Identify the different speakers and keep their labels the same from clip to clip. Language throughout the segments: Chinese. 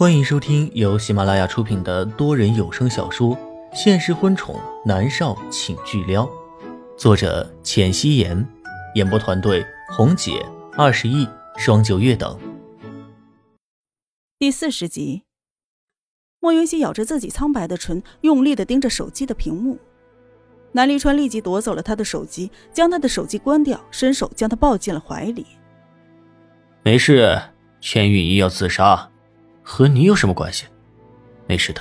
Speaker 1: 欢迎收听由喜马拉雅出品的多人有声小说《现实婚宠男少请巨撩》，作者：浅汐颜，演播团队：红姐、二十亿、双九月等。
Speaker 2: 第四十集，莫云熙咬着自己苍白的唇，用力的盯着手机的屏幕。南离川立即夺走了他的手机，将他的手机关掉，伸手将他抱进了怀里。
Speaker 3: 没事，千羽衣要自杀。和你有什么关系？没事的。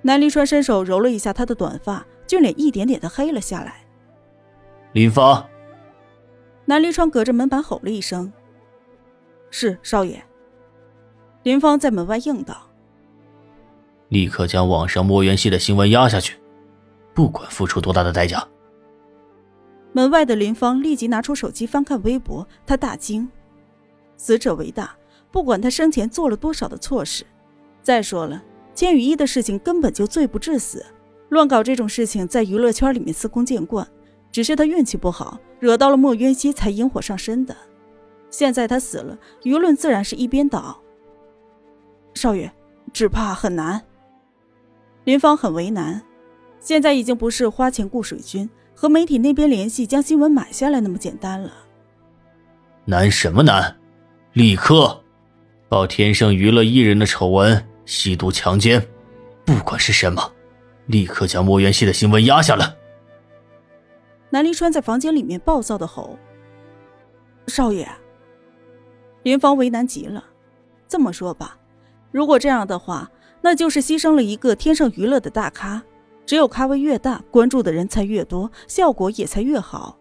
Speaker 2: 南离川伸手揉了一下他的短发，俊脸一点点的黑了下来。
Speaker 3: 林芳。
Speaker 2: 南离川隔着门板吼了一声：“是少爷。”林芳在门外应道：“
Speaker 3: 立刻将网上莫元熙的新闻压下去，不管付出多大的代价。”
Speaker 2: 门外的林芳立即拿出手机翻看微博，他大惊：“死者为大。”不管他生前做了多少的错事，再说了，千羽衣的事情根本就罪不至死，乱搞这种事情在娱乐圈里面司空见惯，只是他运气不好，惹到了莫渊熙才引火上身的。现在他死了，舆论自然是一边倒。少爷，只怕很难。林芳很为难，现在已经不是花钱雇水军和媒体那边联系将新闻买下来那么简单了。
Speaker 3: 难什么难？立刻！报天盛娱乐艺人的丑闻，吸毒强奸，不管是什么，立刻将莫元熙的新闻压下来。
Speaker 2: 南离川在房间里面暴躁的吼：“少爷！”林芳为难极了。这么说吧，如果这样的话，那就是牺牲了一个天盛娱乐的大咖。只有咖位越大，关注的人才越多，效果也才越好。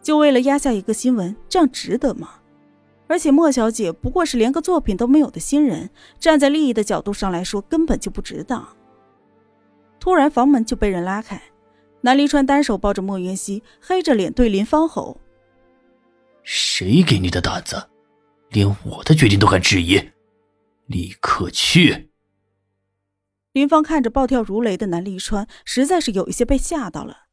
Speaker 2: 就为了压下一个新闻，这样值得吗？而且莫小姐不过是连个作品都没有的新人，站在利益的角度上来说，根本就不值当。突然，房门就被人拉开，南离川单手抱着莫云熙，黑着脸对林芳吼：“
Speaker 3: 谁给你的胆子，连我的决定都敢质疑？立刻去！”
Speaker 2: 林芳看着暴跳如雷的南离川，实在是有一些被吓到了。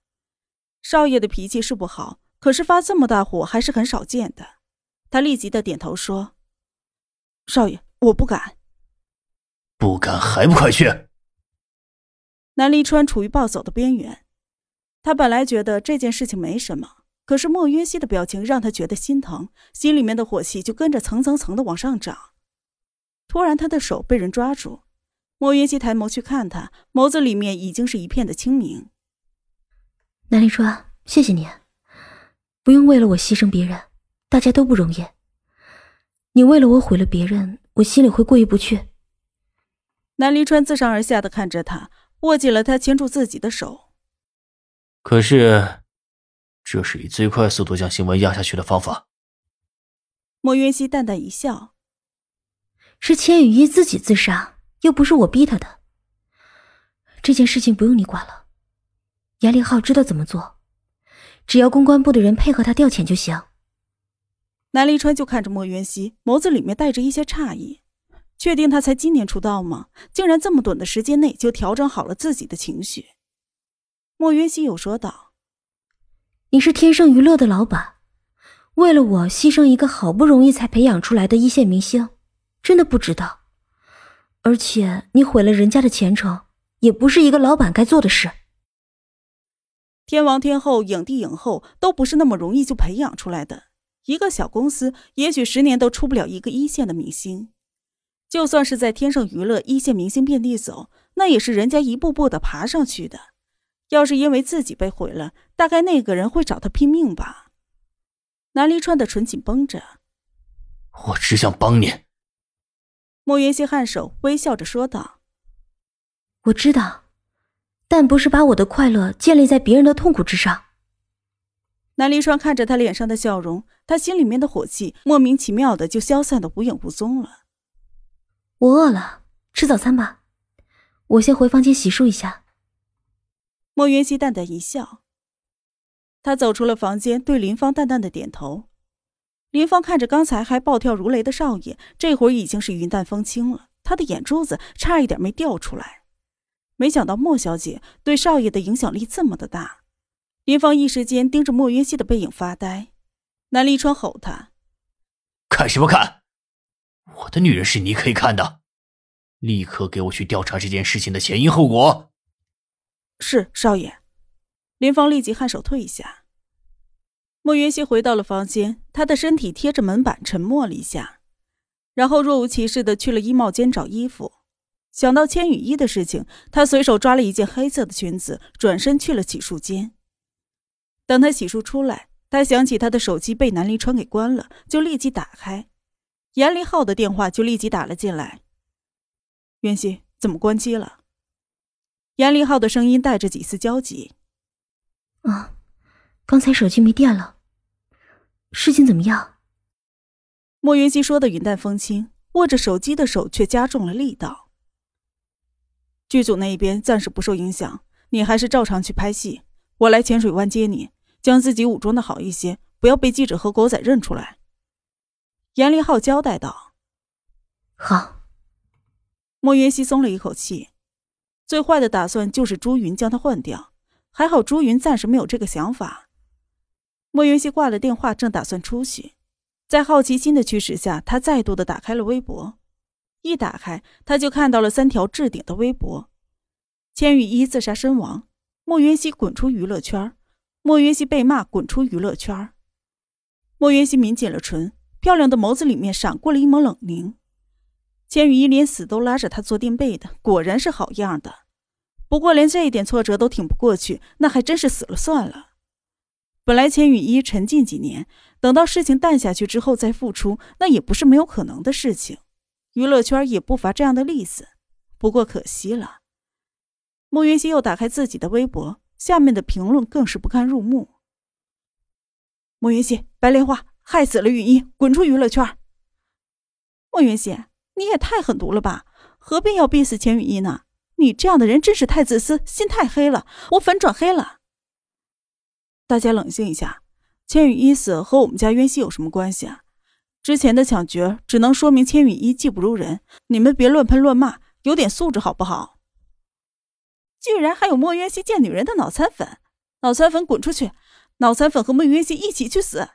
Speaker 2: 少爷的脾气是不好，可是发这么大火还是很少见的。他立即的点头说：“少爷，我不敢，
Speaker 3: 不敢还不快去！”
Speaker 2: 南离川处于暴走的边缘，他本来觉得这件事情没什么，可是莫约西的表情让他觉得心疼，心里面的火气就跟着层层层的往上涨。突然，他的手被人抓住，莫约西抬眸去看他，眸子里面已经是一片的清明。
Speaker 4: 南离川，谢谢你，不用为了我牺牲别人。大家都不容易，你为了我毁了别人，我心里会过意不去。
Speaker 2: 南离川自上而下的看着他，握紧了他牵住自己的手。
Speaker 3: 可是，这是以最快速度将新闻压下去的方法。
Speaker 2: 莫云熙淡淡一笑：“
Speaker 4: 是千羽衣自己自杀，又不是我逼他的。这件事情不用你管了，严立浩知道怎么做，只要公关部的人配合他调遣就行。”
Speaker 2: 南离川就看着莫云熙，眸子里面带着一些诧异。确定他才今年出道吗？竟然这么短的时间内就调整好了自己的情绪。莫云熙又说道：“
Speaker 4: 你是天盛娱乐的老板，为了我牺牲一个好不容易才培养出来的一线明星，真的不值得。而且你毁了人家的前程，也不是一个老板该做的事。
Speaker 2: 天王天后、影帝影后都不是那么容易就培养出来的。”一个小公司，也许十年都出不了一个一线的明星。就算是在天盛娱乐，一线明星遍地走，那也是人家一步步的爬上去的。要是因为自己被毁了，大概那个人会找他拼命吧。南离川的唇紧绷着，
Speaker 3: 我只想帮你。
Speaker 2: 莫云熙颔首，微笑着说道：“
Speaker 4: 我知道，但不是把我的快乐建立在别人的痛苦之上。”
Speaker 2: 南离川看着他脸上的笑容，他心里面的火气莫名其妙的就消散的无影无踪了。
Speaker 4: 我饿了，吃早餐吧。我先回房间洗漱一下。
Speaker 2: 莫云溪淡淡一笑，他走出了房间，对林芳淡淡的点头。林芳看着刚才还暴跳如雷的少爷，这会儿已经是云淡风轻了，他的眼珠子差一点没掉出来。没想到莫小姐对少爷的影响力这么的大。林芳一时间盯着莫云熙的背影发呆，南离川吼他：“
Speaker 3: 看什么看？”我的女人是你可以看的，立刻给我去调查这件事情的前因后果。
Speaker 2: 是少爷。林芳立即颔首退下。莫云熙回到了房间，他的身体贴着门板，沉默了一下，然后若无其事的去了衣帽间找衣服。想到千羽衣的事情，他随手抓了一件黑色的裙子，转身去了洗漱间。等他洗漱出来，他想起他的手机被南离川给关了，就立即打开，严立浩的电话就立即打了进来。袁熙，怎么关机了？严立浩的声音带着几丝焦急。
Speaker 4: 啊，刚才手机没电了。事情怎么样？
Speaker 2: 莫云熙说的云淡风轻，握着手机的手却加重了力道。剧组那一边暂时不受影响，你还是照常去拍戏。我来浅水湾接你，将自己武装的好一些，不要被记者和狗仔认出来。严立浩交代道。
Speaker 4: 好。
Speaker 2: 莫云熙松了一口气。最坏的打算就是朱云将他换掉，还好朱云暂时没有这个想法。莫云熙挂了电话，正打算出去，在好奇心的驱使下，他再度的打开了微博。一打开，他就看到了三条置顶的微博：千羽一自杀身亡，莫云熙滚出娱乐圈，莫云熙被骂滚出娱乐圈。莫云熙抿紧了唇，漂亮的眸子里面闪过了一抹冷凝。千羽一连死都拉着他做垫背的，果然是好样的。不过连这一点挫折都挺不过去，那还真是死了算了。本来千羽一沉浸几年，等到事情淡下去之后再复出，那也不是没有可能的事情。娱乐圈也不乏这样的例子，不过可惜了。莫云熙又打开自己的微博，下面的评论更是不堪入目。莫云溪，白莲花害死了雨衣，滚出娱乐圈。莫云溪，你也太狠毒了吧？何必要逼死千羽衣呢？你这样的人真是太自私，心太黑了。我粉转黑了。大家冷静一下，千羽一死和我们家渊熙有什么关系啊？之前的抢角只能说明千羽一技不如人。你们别乱喷乱骂，有点素质好不好？居然还有莫渊熙见女人的脑残粉，脑残粉滚出去！脑残粉和莫渊熙一起去死！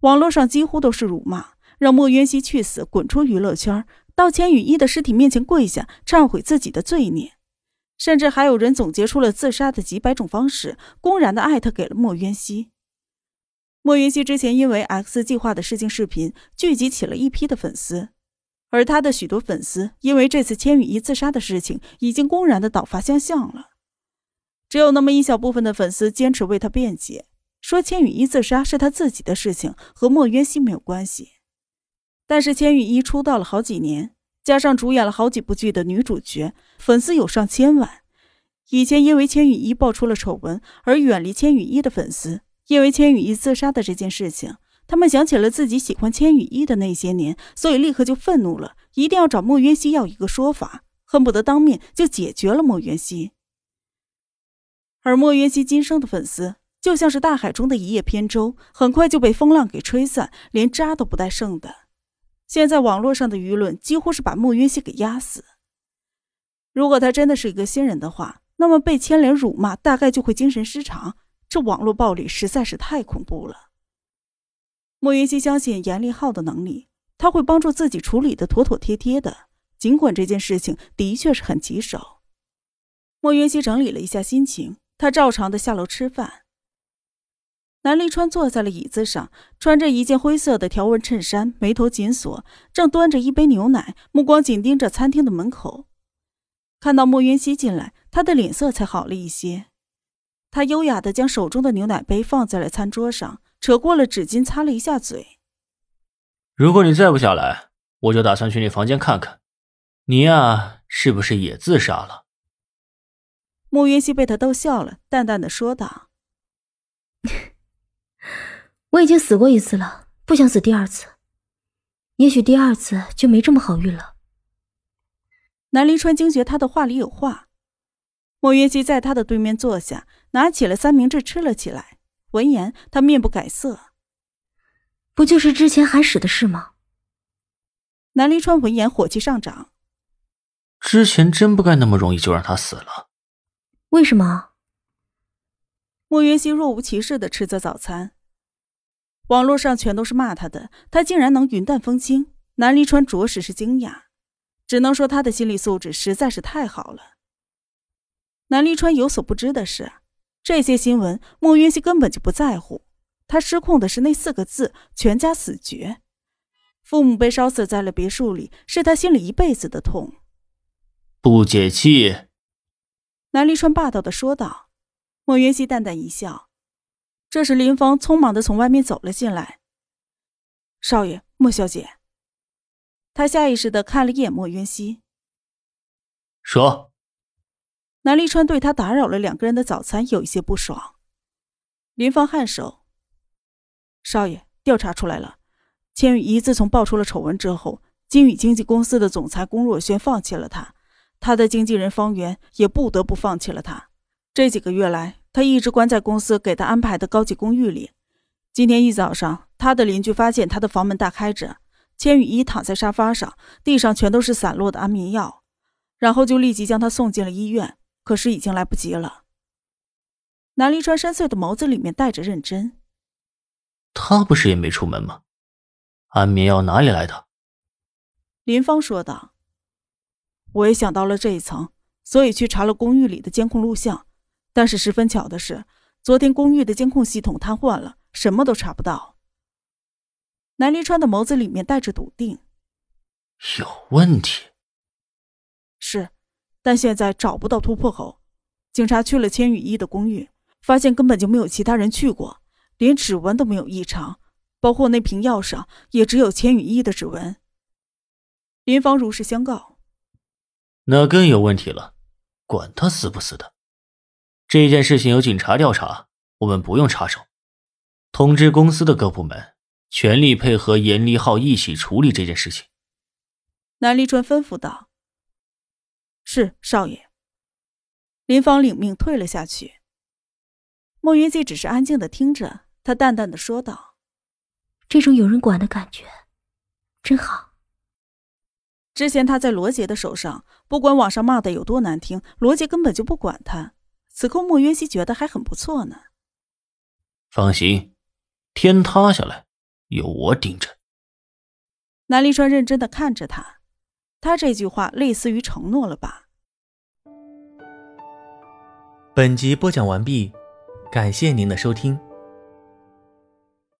Speaker 2: 网络上几乎都是辱骂，让莫渊熙去死，滚出娱乐圈。到千羽一的尸体面前跪下，忏悔自己的罪孽，甚至还有人总结出了自杀的几百种方式，公然的艾特给了莫渊熙。莫云熙之前因为 X 计划的试镜视频聚集起了一批的粉丝，而他的许多粉丝因为这次千羽一自杀的事情，已经公然的倒发相向了。只有那么一小部分的粉丝坚持为他辩解，说千羽一自杀是他自己的事情，和莫渊熙没有关系。但是千羽一出道了好几年，加上主演了好几部剧的女主角，粉丝有上千万。以前因为千羽一爆出了丑闻而远离千羽一的粉丝，因为千羽一自杀的这件事情，他们想起了自己喜欢千羽一的那些年，所以立刻就愤怒了，一定要找莫渊熙要一个说法，恨不得当面就解决了莫渊熙。而莫渊熙今生的粉丝就像是大海中的一叶扁舟，很快就被风浪给吹散，连渣都不带剩的。现在网络上的舆论几乎是把莫云熙给压死。如果他真的是一个新人的话，那么被牵连辱骂，大概就会精神失常。这网络暴力实在是太恐怖了。莫云熙相信严立浩的能力，他会帮助自己处理的妥妥帖帖的。尽管这件事情的确是很棘手。莫云熙整理了一下心情，他照常的下楼吃饭。南立川坐在了椅子上，穿着一件灰色的条纹衬衫，眉头紧锁，正端着一杯牛奶，目光紧盯着餐厅的门口。看到莫云熙进来，他的脸色才好了一些。他优雅的将手中的牛奶杯放在了餐桌上，扯过了纸巾擦了一下嘴。
Speaker 3: 如果你再不下来，我就打算去你房间看看，你呀，是不是也自杀了？
Speaker 2: 莫云熙被他逗笑了，淡淡的说道。
Speaker 4: 我已经死过一次了，不想死第二次。也许第二次就没这么好运了。
Speaker 2: 南离川惊觉他的话里有话。莫云熙在他的对面坐下，拿起了三明治吃了起来。闻言，他面不改色。
Speaker 4: 不就是之前喊屎的事吗？
Speaker 2: 南离川闻言，火气上涨。
Speaker 3: 之前真不该那么容易就让他死了。
Speaker 4: 为什么？
Speaker 2: 莫云熙若无其事的吃着早餐。网络上全都是骂他的，他竟然能云淡风轻，南离川着实是惊讶，只能说他的心理素质实在是太好了。南离川有所不知的是，这些新闻莫云熙根本就不在乎，他失控的是那四个字：全家死绝。父母被烧死在了别墅里，是他心里一辈子的痛。
Speaker 3: 不解气。
Speaker 2: 南离川霸道的说道。莫云熙淡淡一笑。这时林芳匆忙的从外面走了进来。少爷，莫小姐。他下意识的看了一眼莫云熙，
Speaker 3: 说：“
Speaker 2: 南立川对他打扰了两个人的早餐有一些不爽。”林芳颔首：“少爷，调查出来了，千羽一自从爆出了丑闻之后，金宇经纪公司的总裁龚若轩放弃了他，他的经纪人方圆也不得不放弃了他。这几个月来，他一直关在公司给他安排的高级公寓里。今天一早上，他的邻居发现他的房门大开着。”千羽一躺在沙发上，地上全都是散落的安眠药，然后就立即将他送进了医院。可是已经来不及了。南离川深邃的眸子里面带着认真。
Speaker 3: 他不是也没出门吗？安眠药哪里来的？
Speaker 2: 林芳说道。我也想到了这一层，所以去查了公寓里的监控录像。但是十分巧的是，昨天公寓的监控系统瘫痪了，什么都查不到。南离川的眸子里面带着笃定，
Speaker 3: 有问题。
Speaker 2: 是，但现在找不到突破口。警察去了千羽一的公寓，发现根本就没有其他人去过，连指纹都没有异常，包括那瓶药上也只有千羽一的指纹。林芳如实相告。
Speaker 3: 那更有问题了，管他死不死的，这件事情由警察调查，我们不用插手，通知公司的各部门。全力配合严立浩一起处理这件事情。
Speaker 2: 南立川吩咐道：“是少爷。”林芳领命退了下去。莫云熙只是安静的听着，他淡淡的说道：“
Speaker 4: 这种有人管的感觉，真好。”
Speaker 2: 之前他在罗杰的手上，不管网上骂的有多难听，罗杰根本就不管他。此刻莫云熙觉得还很不错呢。
Speaker 3: 放心，天塌下来。有我顶着。
Speaker 2: 南立川认真的看着他，他这句话类似于承诺了吧？
Speaker 1: 本集播讲完毕，感谢您的收听。